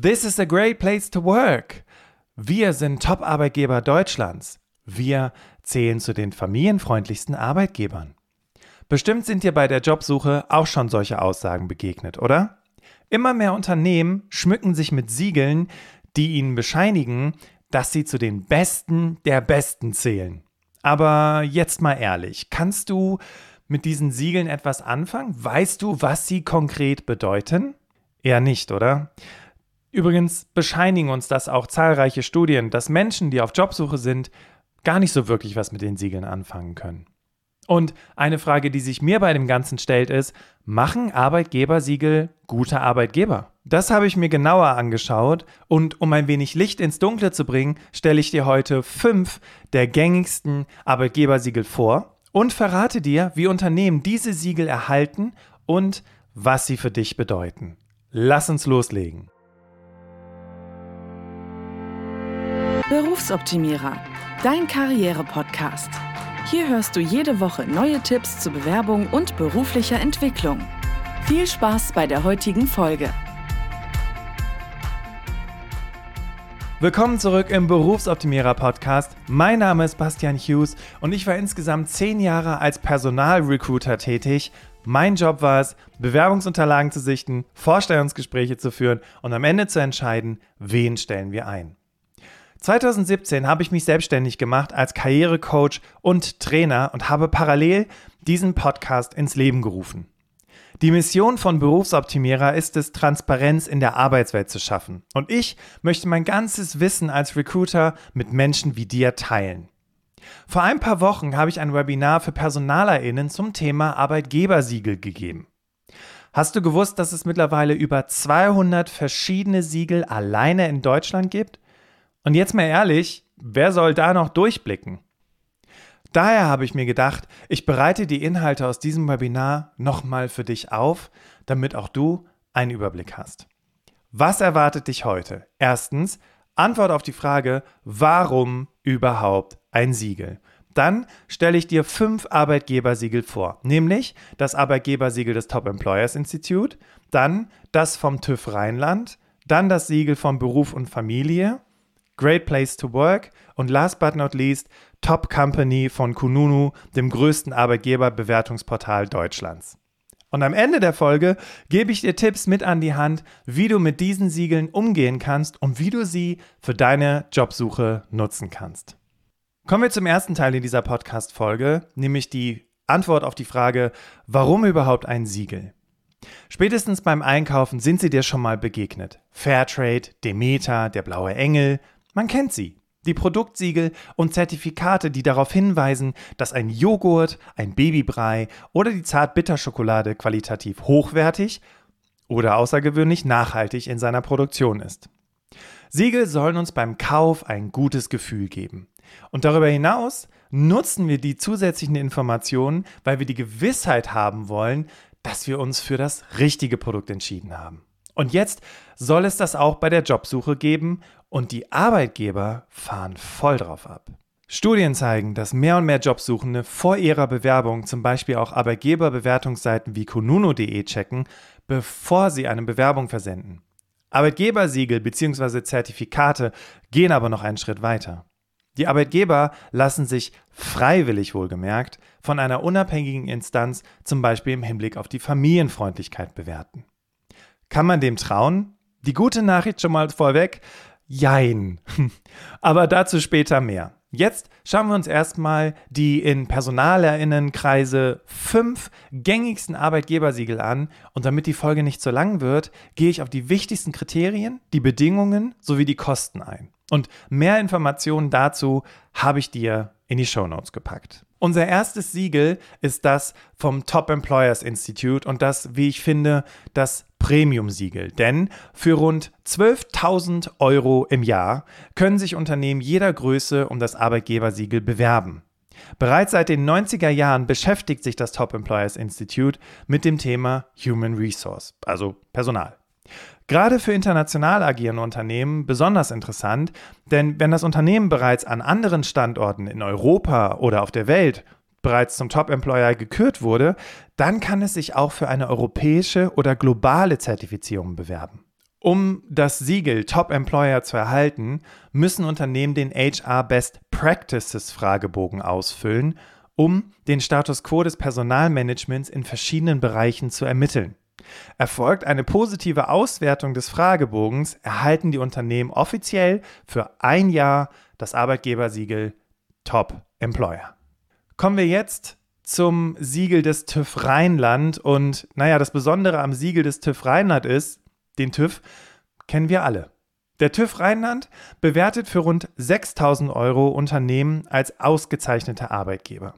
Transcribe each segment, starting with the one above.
This is a great place to work. Wir sind Top-Arbeitgeber Deutschlands. Wir zählen zu den familienfreundlichsten Arbeitgebern. Bestimmt sind dir bei der Jobsuche auch schon solche Aussagen begegnet, oder? Immer mehr Unternehmen schmücken sich mit Siegeln, die ihnen bescheinigen, dass sie zu den Besten der Besten zählen. Aber jetzt mal ehrlich, kannst du mit diesen Siegeln etwas anfangen? Weißt du, was sie konkret bedeuten? Eher nicht, oder? Übrigens bescheinigen uns das auch zahlreiche Studien, dass Menschen, die auf Jobsuche sind, gar nicht so wirklich was mit den Siegeln anfangen können. Und eine Frage, die sich mir bei dem Ganzen stellt, ist, machen Arbeitgebersiegel gute Arbeitgeber? Das habe ich mir genauer angeschaut und um ein wenig Licht ins Dunkle zu bringen, stelle ich dir heute fünf der gängigsten Arbeitgebersiegel vor und verrate dir, wie Unternehmen diese Siegel erhalten und was sie für dich bedeuten. Lass uns loslegen. Berufsoptimierer, dein Karriere-Podcast. Hier hörst du jede Woche neue Tipps zur Bewerbung und beruflicher Entwicklung. Viel Spaß bei der heutigen Folge. Willkommen zurück im Berufsoptimierer Podcast. Mein Name ist Bastian Hughes und ich war insgesamt zehn Jahre als Personalrecruiter tätig. Mein Job war es, Bewerbungsunterlagen zu sichten, Vorstellungsgespräche zu führen und am Ende zu entscheiden, wen stellen wir ein. 2017 habe ich mich selbstständig gemacht als Karrierecoach und Trainer und habe parallel diesen Podcast ins Leben gerufen. Die Mission von Berufsoptimierer ist es, Transparenz in der Arbeitswelt zu schaffen. Und ich möchte mein ganzes Wissen als Recruiter mit Menschen wie dir teilen. Vor ein paar Wochen habe ich ein Webinar für PersonalerInnen zum Thema Arbeitgebersiegel gegeben. Hast du gewusst, dass es mittlerweile über 200 verschiedene Siegel alleine in Deutschland gibt? Und jetzt mal ehrlich, wer soll da noch durchblicken? Daher habe ich mir gedacht, ich bereite die Inhalte aus diesem Webinar nochmal für dich auf, damit auch du einen Überblick hast. Was erwartet dich heute? Erstens, Antwort auf die Frage, warum überhaupt ein Siegel? Dann stelle ich dir fünf Arbeitgebersiegel vor, nämlich das Arbeitgebersiegel des Top Employers Institute, dann das vom TÜV Rheinland, dann das Siegel vom Beruf und Familie, Great Place to Work und last but not least Top Company von Kununu, dem größten Arbeitgeberbewertungsportal Deutschlands. Und am Ende der Folge gebe ich dir Tipps mit an die Hand, wie du mit diesen Siegeln umgehen kannst und wie du sie für deine Jobsuche nutzen kannst. Kommen wir zum ersten Teil in dieser Podcast-Folge, nämlich die Antwort auf die Frage, warum überhaupt ein Siegel? Spätestens beim Einkaufen sind sie dir schon mal begegnet. Fairtrade, Demeter, der blaue Engel, man kennt sie. Die Produktsiegel und Zertifikate, die darauf hinweisen, dass ein Joghurt, ein Babybrei oder die Zartbitterschokolade qualitativ hochwertig oder außergewöhnlich nachhaltig in seiner Produktion ist. Siegel sollen uns beim Kauf ein gutes Gefühl geben. Und darüber hinaus nutzen wir die zusätzlichen Informationen, weil wir die Gewissheit haben wollen, dass wir uns für das richtige Produkt entschieden haben. Und jetzt soll es das auch bei der Jobsuche geben und die Arbeitgeber fahren voll drauf ab. Studien zeigen, dass mehr und mehr Jobsuchende vor ihrer Bewerbung zum Beispiel auch Arbeitgeberbewertungsseiten wie konuno.de checken, bevor sie eine Bewerbung versenden. Arbeitgebersiegel bzw. Zertifikate gehen aber noch einen Schritt weiter. Die Arbeitgeber lassen sich freiwillig wohlgemerkt von einer unabhängigen Instanz zum Beispiel im Hinblick auf die Familienfreundlichkeit bewerten. Kann man dem trauen? Die gute Nachricht schon mal vorweg, Jein. Aber dazu später mehr. Jetzt schauen wir uns erstmal die in Personalerinnenkreise fünf gängigsten Arbeitgebersiegel an. Und damit die Folge nicht so lang wird, gehe ich auf die wichtigsten Kriterien, die Bedingungen sowie die Kosten ein. Und mehr Informationen dazu habe ich dir in die Show Notes gepackt. Unser erstes Siegel ist das vom Top Employers Institute und das, wie ich finde, das Premium-Siegel. Denn für rund 12.000 Euro im Jahr können sich Unternehmen jeder Größe um das Arbeitgebersiegel bewerben. Bereits seit den 90er Jahren beschäftigt sich das Top Employers Institute mit dem Thema Human Resource, also Personal. Gerade für international agierende Unternehmen besonders interessant, denn wenn das Unternehmen bereits an anderen Standorten in Europa oder auf der Welt bereits zum Top-Employer gekürt wurde, dann kann es sich auch für eine europäische oder globale Zertifizierung bewerben. Um das Siegel Top Employer zu erhalten, müssen Unternehmen den HR Best Practices Fragebogen ausfüllen, um den Status quo des Personalmanagements in verschiedenen Bereichen zu ermitteln. Erfolgt eine positive Auswertung des Fragebogens, erhalten die Unternehmen offiziell für ein Jahr das Arbeitgebersiegel Top Employer. Kommen wir jetzt zum Siegel des TÜV Rheinland. Und naja, das Besondere am Siegel des TÜV Rheinland ist, den TÜV kennen wir alle. Der TÜV Rheinland bewertet für rund 6000 Euro Unternehmen als ausgezeichnete Arbeitgeber.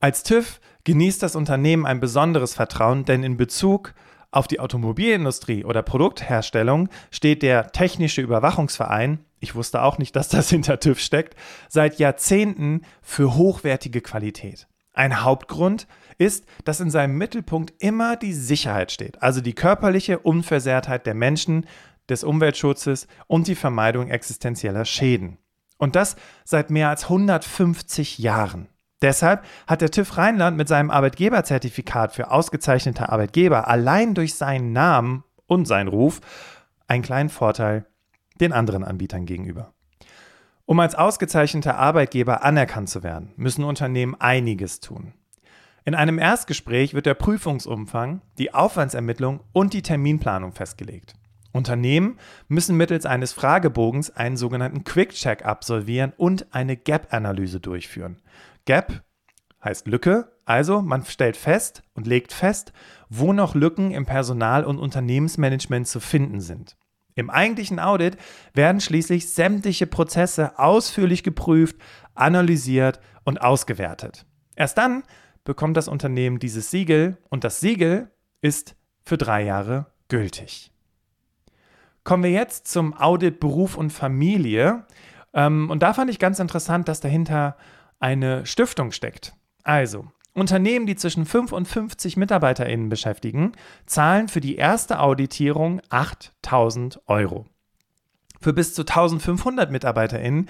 Als TÜV genießt das Unternehmen ein besonderes Vertrauen, denn in Bezug auf die Automobilindustrie oder Produktherstellung steht der Technische Überwachungsverein, ich wusste auch nicht, dass das hinter TÜV steckt, seit Jahrzehnten für hochwertige Qualität. Ein Hauptgrund ist, dass in seinem Mittelpunkt immer die Sicherheit steht, also die körperliche Unversehrtheit der Menschen, des Umweltschutzes und die Vermeidung existenzieller Schäden. Und das seit mehr als 150 Jahren. Deshalb hat der TÜV Rheinland mit seinem Arbeitgeberzertifikat für ausgezeichnete Arbeitgeber allein durch seinen Namen und seinen Ruf einen kleinen Vorteil den anderen Anbietern gegenüber. Um als ausgezeichneter Arbeitgeber anerkannt zu werden, müssen Unternehmen einiges tun. In einem Erstgespräch wird der Prüfungsumfang, die Aufwandsermittlung und die Terminplanung festgelegt. Unternehmen müssen mittels eines Fragebogens einen sogenannten Quick-Check absolvieren und eine Gap-Analyse durchführen. Gap heißt Lücke, also man stellt fest und legt fest, wo noch Lücken im Personal- und Unternehmensmanagement zu finden sind. Im eigentlichen Audit werden schließlich sämtliche Prozesse ausführlich geprüft, analysiert und ausgewertet. Erst dann bekommt das Unternehmen dieses Siegel und das Siegel ist für drei Jahre gültig. Kommen wir jetzt zum Audit Beruf und Familie. Ähm, und da fand ich ganz interessant, dass dahinter eine Stiftung steckt. Also, Unternehmen, die zwischen 5 und 50 MitarbeiterInnen beschäftigen, zahlen für die erste Auditierung 8000 Euro. Für bis zu 1500 MitarbeiterInnen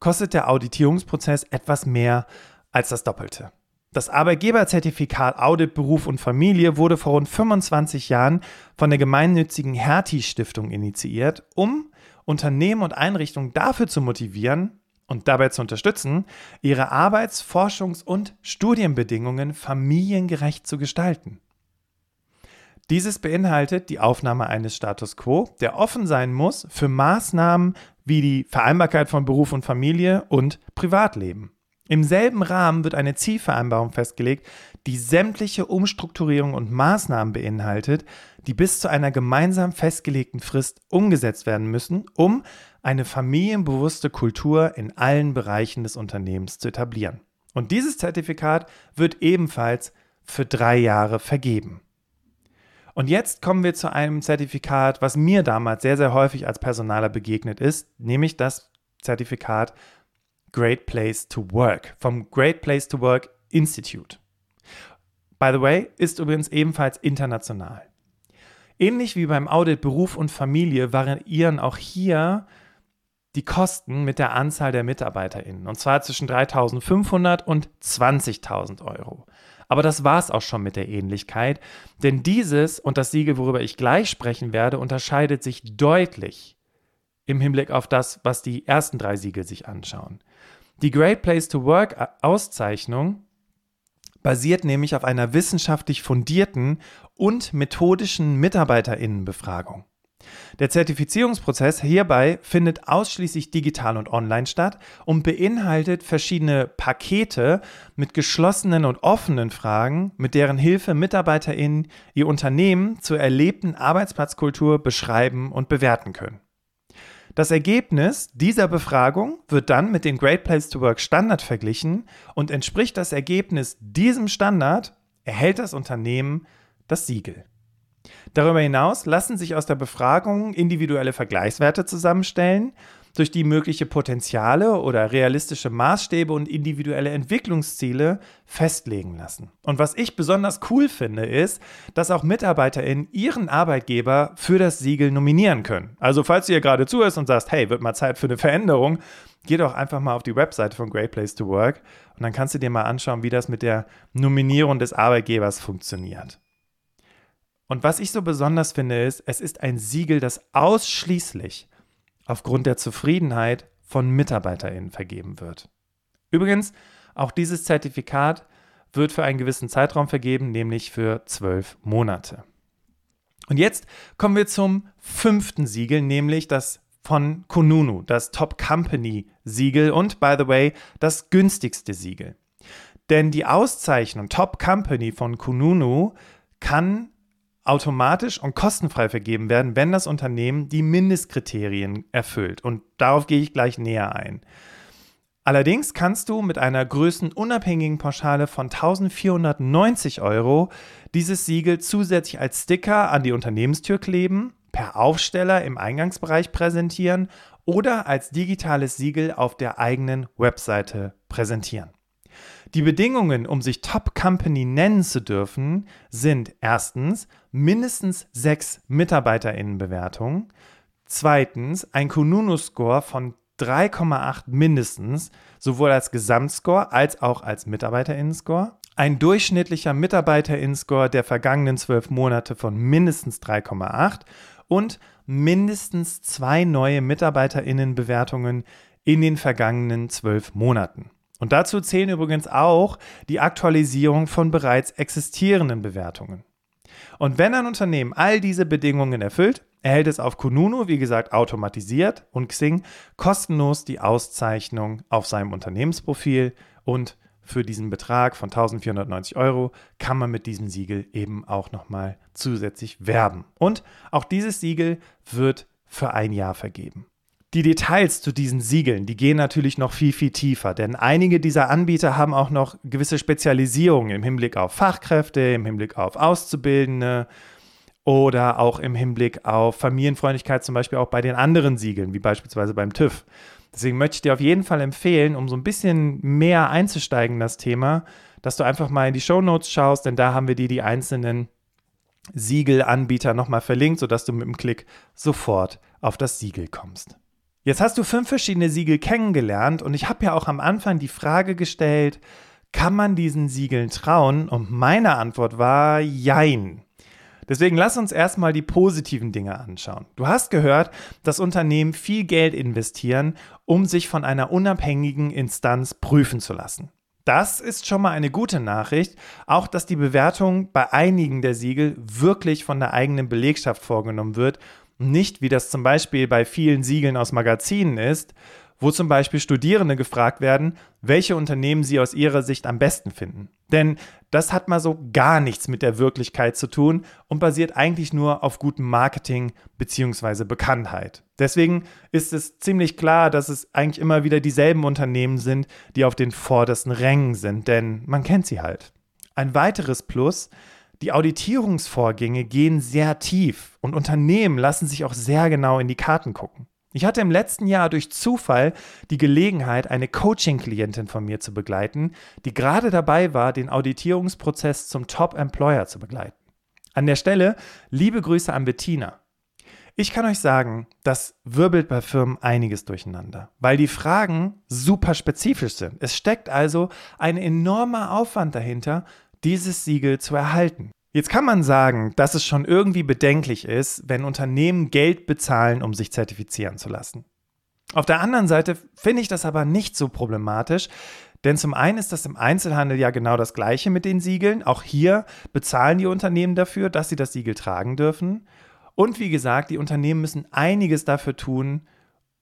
kostet der Auditierungsprozess etwas mehr als das Doppelte. Das Arbeitgeberzertifikat Audit Beruf und Familie wurde vor rund 25 Jahren von der gemeinnützigen Hertie Stiftung initiiert, um Unternehmen und Einrichtungen dafür zu motivieren, und dabei zu unterstützen, ihre Arbeits-, Forschungs- und Studienbedingungen familiengerecht zu gestalten. Dieses beinhaltet die Aufnahme eines Status quo, der offen sein muss für Maßnahmen wie die Vereinbarkeit von Beruf und Familie und Privatleben. Im selben Rahmen wird eine Zielvereinbarung festgelegt, die sämtliche Umstrukturierung und Maßnahmen beinhaltet, die bis zu einer gemeinsam festgelegten Frist umgesetzt werden müssen, um eine familienbewusste Kultur in allen Bereichen des Unternehmens zu etablieren. Und dieses Zertifikat wird ebenfalls für drei Jahre vergeben. Und jetzt kommen wir zu einem Zertifikat, was mir damals sehr, sehr häufig als Personaler begegnet ist, nämlich das Zertifikat Great Place to Work vom Great Place to Work Institute. By the way, ist übrigens ebenfalls international. Ähnlich wie beim Audit Beruf und Familie variieren auch hier die Kosten mit der Anzahl der MitarbeiterInnen. Und zwar zwischen 3.500 und 20.000 Euro. Aber das war es auch schon mit der Ähnlichkeit, denn dieses und das Siegel, worüber ich gleich sprechen werde, unterscheidet sich deutlich im Hinblick auf das, was die ersten drei Siegel sich anschauen. Die Great Place to Work Auszeichnung basiert nämlich auf einer wissenschaftlich fundierten und methodischen Mitarbeiterinnenbefragung. Der Zertifizierungsprozess hierbei findet ausschließlich digital und online statt und beinhaltet verschiedene Pakete mit geschlossenen und offenen Fragen, mit deren Hilfe MitarbeiterInnen ihr Unternehmen zur erlebten Arbeitsplatzkultur beschreiben und bewerten können. Das Ergebnis dieser Befragung wird dann mit dem Great Place to Work Standard verglichen und entspricht das Ergebnis diesem Standard, erhält das Unternehmen das Siegel. Darüber hinaus lassen sich aus der Befragung individuelle Vergleichswerte zusammenstellen, durch die mögliche Potenziale oder realistische Maßstäbe und individuelle Entwicklungsziele festlegen lassen. Und was ich besonders cool finde, ist, dass auch MitarbeiterInnen ihren Arbeitgeber für das Siegel nominieren können. Also falls du hier gerade zuhörst und sagst, hey, wird mal Zeit für eine Veränderung, geh doch einfach mal auf die Webseite von Great Place to Work und dann kannst du dir mal anschauen, wie das mit der Nominierung des Arbeitgebers funktioniert. Und was ich so besonders finde, ist, es ist ein Siegel, das ausschließlich aufgrund der Zufriedenheit von MitarbeiterInnen vergeben wird. Übrigens, auch dieses Zertifikat wird für einen gewissen Zeitraum vergeben, nämlich für zwölf Monate. Und jetzt kommen wir zum fünften Siegel, nämlich das von Konunu, das Top Company Siegel und, by the way, das günstigste Siegel. Denn die Auszeichnung Top Company von Kununu kann automatisch und kostenfrei vergeben werden, wenn das Unternehmen die Mindestkriterien erfüllt. Und darauf gehe ich gleich näher ein. Allerdings kannst du mit einer größenunabhängigen Pauschale von 1490 Euro dieses Siegel zusätzlich als Sticker an die Unternehmenstür kleben, per Aufsteller im Eingangsbereich präsentieren oder als digitales Siegel auf der eigenen Webseite präsentieren. Die Bedingungen, um sich Top Company nennen zu dürfen, sind erstens mindestens sechs MitarbeiterInnenbewertungen, zweitens ein Kununu-Score von 3,8 mindestens, sowohl als Gesamtscore als auch als MitarbeiterInnen-Score, ein durchschnittlicher MitarbeiterInnen-Score der vergangenen zwölf Monate von mindestens 3,8 und mindestens zwei neue MitarbeiterInnenbewertungen in den vergangenen zwölf Monaten. Und dazu zählen übrigens auch die Aktualisierung von bereits existierenden Bewertungen. Und wenn ein Unternehmen all diese Bedingungen erfüllt, erhält es auf Kununu, wie gesagt, automatisiert und Xing kostenlos die Auszeichnung auf seinem Unternehmensprofil und für diesen Betrag von 1490 Euro kann man mit diesem Siegel eben auch nochmal zusätzlich werben. Und auch dieses Siegel wird für ein Jahr vergeben. Die Details zu diesen Siegeln, die gehen natürlich noch viel, viel tiefer, denn einige dieser Anbieter haben auch noch gewisse Spezialisierungen im Hinblick auf Fachkräfte, im Hinblick auf Auszubildende oder auch im Hinblick auf Familienfreundlichkeit, zum Beispiel auch bei den anderen Siegeln, wie beispielsweise beim TÜV. Deswegen möchte ich dir auf jeden Fall empfehlen, um so ein bisschen mehr einzusteigen in das Thema, dass du einfach mal in die Show Notes schaust, denn da haben wir dir die einzelnen Siegelanbieter nochmal verlinkt, sodass du mit dem Klick sofort auf das Siegel kommst. Jetzt hast du fünf verschiedene Siegel kennengelernt und ich habe ja auch am Anfang die Frage gestellt, kann man diesen Siegeln trauen? Und meine Antwort war Jein. Deswegen lass uns erstmal die positiven Dinge anschauen. Du hast gehört, dass Unternehmen viel Geld investieren, um sich von einer unabhängigen Instanz prüfen zu lassen. Das ist schon mal eine gute Nachricht, auch dass die Bewertung bei einigen der Siegel wirklich von der eigenen Belegschaft vorgenommen wird nicht, wie das zum Beispiel bei vielen Siegeln aus Magazinen ist, wo zum Beispiel Studierende gefragt werden, welche Unternehmen sie aus ihrer Sicht am besten finden. Denn das hat mal so gar nichts mit der Wirklichkeit zu tun und basiert eigentlich nur auf gutem Marketing bzw. Bekanntheit. Deswegen ist es ziemlich klar, dass es eigentlich immer wieder dieselben Unternehmen sind, die auf den vordersten Rängen sind, denn man kennt sie halt. Ein weiteres Plus die Auditierungsvorgänge gehen sehr tief und Unternehmen lassen sich auch sehr genau in die Karten gucken. Ich hatte im letzten Jahr durch Zufall die Gelegenheit, eine Coaching-Klientin von mir zu begleiten, die gerade dabei war, den Auditierungsprozess zum Top-Employer zu begleiten. An der Stelle liebe Grüße an Bettina. Ich kann euch sagen, das wirbelt bei Firmen einiges durcheinander, weil die Fragen super spezifisch sind. Es steckt also ein enormer Aufwand dahinter, dieses Siegel zu erhalten. Jetzt kann man sagen, dass es schon irgendwie bedenklich ist, wenn Unternehmen Geld bezahlen, um sich zertifizieren zu lassen. Auf der anderen Seite finde ich das aber nicht so problematisch, denn zum einen ist das im Einzelhandel ja genau das gleiche mit den Siegeln. Auch hier bezahlen die Unternehmen dafür, dass sie das Siegel tragen dürfen. Und wie gesagt, die Unternehmen müssen einiges dafür tun.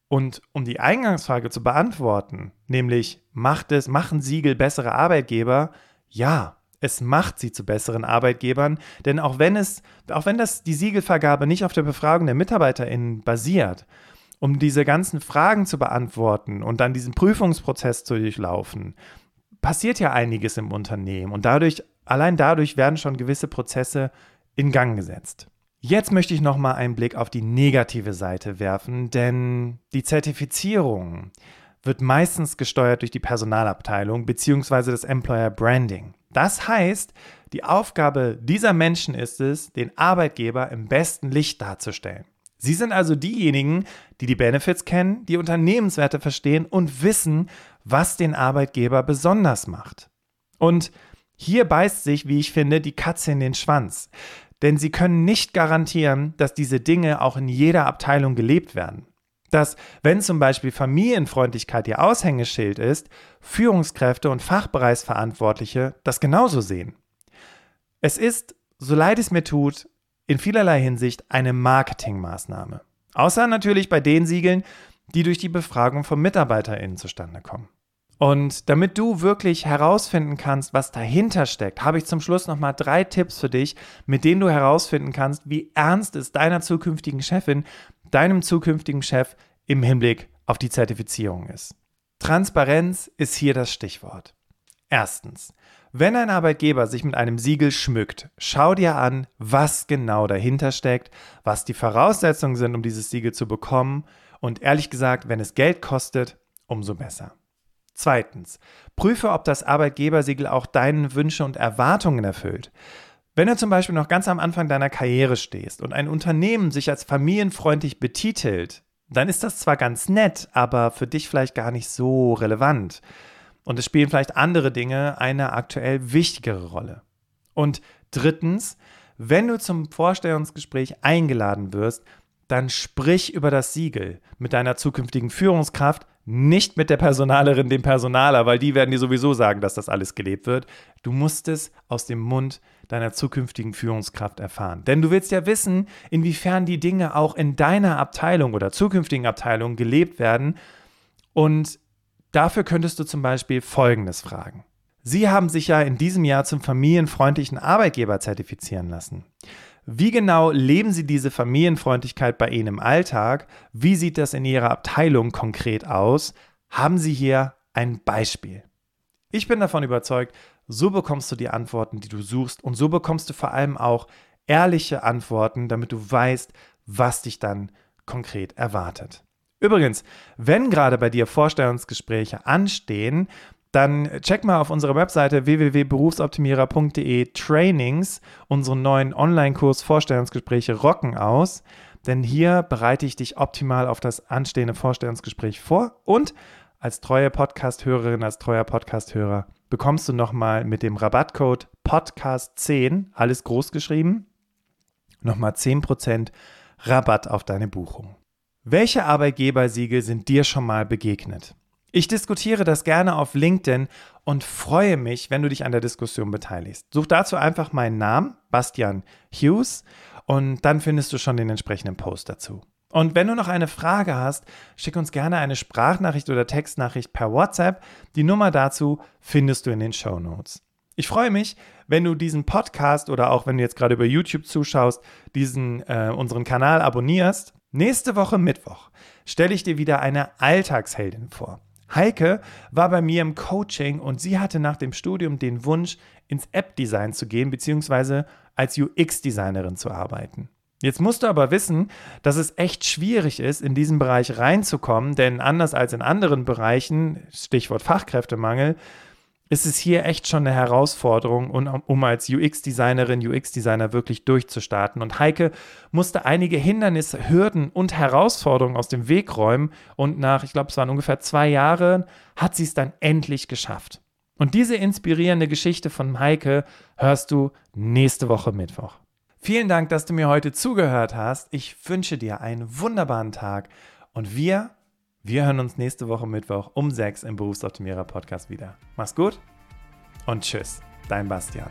Und um die Eingangsfrage zu beantworten, nämlich macht es, machen Siegel bessere Arbeitgeber? Ja, es macht sie zu besseren Arbeitgebern, denn auch wenn es, auch wenn das die Siegelvergabe nicht auf der Befragung der MitarbeiterInnen basiert, um diese ganzen Fragen zu beantworten und dann diesen Prüfungsprozess zu durchlaufen, passiert ja einiges im Unternehmen und dadurch, allein dadurch werden schon gewisse Prozesse in Gang gesetzt. Jetzt möchte ich noch mal einen Blick auf die negative Seite werfen, denn die Zertifizierung wird meistens gesteuert durch die Personalabteilung bzw. das Employer Branding. Das heißt, die Aufgabe dieser Menschen ist es, den Arbeitgeber im besten Licht darzustellen. Sie sind also diejenigen, die die Benefits kennen, die Unternehmenswerte verstehen und wissen, was den Arbeitgeber besonders macht. Und hier beißt sich, wie ich finde, die Katze in den Schwanz. denn sie können nicht garantieren, dass diese Dinge auch in jeder Abteilung gelebt werden. Dass, wenn zum Beispiel Familienfreundlichkeit ihr Aushängeschild ist, Führungskräfte und Fachbereichsverantwortliche das genauso sehen. Es ist, so leid es mir tut, in vielerlei Hinsicht eine Marketingmaßnahme. Außer natürlich bei den Siegeln, die durch die Befragung von MitarbeiterInnen zustande kommen. Und damit du wirklich herausfinden kannst, was dahinter steckt, habe ich zum Schluss nochmal drei Tipps für dich, mit denen du herausfinden kannst, wie ernst es deiner zukünftigen Chefin, deinem zukünftigen Chef im Hinblick auf die Zertifizierung ist. Transparenz ist hier das Stichwort. Erstens, wenn ein Arbeitgeber sich mit einem Siegel schmückt, schau dir an, was genau dahinter steckt, was die Voraussetzungen sind, um dieses Siegel zu bekommen und ehrlich gesagt, wenn es Geld kostet, umso besser. Zweitens, prüfe, ob das Arbeitgebersiegel auch deinen Wünsche und Erwartungen erfüllt. Wenn du zum Beispiel noch ganz am Anfang deiner Karriere stehst und ein Unternehmen sich als familienfreundlich betitelt, dann ist das zwar ganz nett, aber für dich vielleicht gar nicht so relevant. Und es spielen vielleicht andere Dinge eine aktuell wichtigere Rolle. Und drittens, wenn du zum Vorstellungsgespräch eingeladen wirst, dann sprich über das Siegel mit deiner zukünftigen Führungskraft, nicht mit der Personalerin, dem Personaler, weil die werden dir sowieso sagen, dass das alles gelebt wird. Du musst es aus dem Mund deiner zukünftigen Führungskraft erfahren. Denn du willst ja wissen, inwiefern die Dinge auch in deiner Abteilung oder zukünftigen Abteilung gelebt werden. Und dafür könntest du zum Beispiel Folgendes fragen. Sie haben sich ja in diesem Jahr zum familienfreundlichen Arbeitgeber zertifizieren lassen. Wie genau leben Sie diese Familienfreundlichkeit bei Ihnen im Alltag? Wie sieht das in Ihrer Abteilung konkret aus? Haben Sie hier ein Beispiel? Ich bin davon überzeugt, so bekommst du die Antworten, die du suchst und so bekommst du vor allem auch ehrliche Antworten, damit du weißt, was dich dann konkret erwartet. Übrigens, wenn gerade bei dir Vorstellungsgespräche anstehen, dann check mal auf unserer Webseite www.berufsoptimierer.de Trainings unseren neuen Online-Kurs Vorstellungsgespräche rocken aus. Denn hier bereite ich dich optimal auf das anstehende Vorstellungsgespräch vor und als treue Podcast-Hörerin, als treuer Podcast-Hörer bekommst du nochmal mit dem Rabattcode Podcast10, alles groß geschrieben, nochmal 10% Rabatt auf deine Buchung. Welche Arbeitgebersiegel sind dir schon mal begegnet? Ich diskutiere das gerne auf LinkedIn und freue mich, wenn du dich an der Diskussion beteiligst. Such dazu einfach meinen Namen, Bastian Hughes, und dann findest du schon den entsprechenden Post dazu. Und wenn du noch eine Frage hast, schick uns gerne eine Sprachnachricht oder Textnachricht per WhatsApp. Die Nummer dazu findest du in den Show Notes. Ich freue mich, wenn du diesen Podcast oder auch wenn du jetzt gerade über YouTube zuschaust, diesen äh, unseren Kanal abonnierst. Nächste Woche Mittwoch stelle ich dir wieder eine Alltagsheldin vor. Heike war bei mir im Coaching und sie hatte nach dem Studium den Wunsch, ins App-Design zu gehen, beziehungsweise als UX-Designerin zu arbeiten. Jetzt musst du aber wissen, dass es echt schwierig ist, in diesen Bereich reinzukommen, denn anders als in anderen Bereichen, Stichwort Fachkräftemangel, ist es hier echt schon eine Herausforderung, um als UX-Designerin, UX-Designer wirklich durchzustarten. Und Heike musste einige Hindernisse, Hürden und Herausforderungen aus dem Weg räumen. Und nach, ich glaube, es waren ungefähr zwei Jahren, hat sie es dann endlich geschafft. Und diese inspirierende Geschichte von Heike hörst du nächste Woche Mittwoch. Vielen Dank, dass du mir heute zugehört hast. Ich wünsche dir einen wunderbaren Tag und wir wir hören uns nächste Woche Mittwoch um 6 im Berufsoptimierer Podcast wieder. Mach's gut und tschüss, dein Bastian.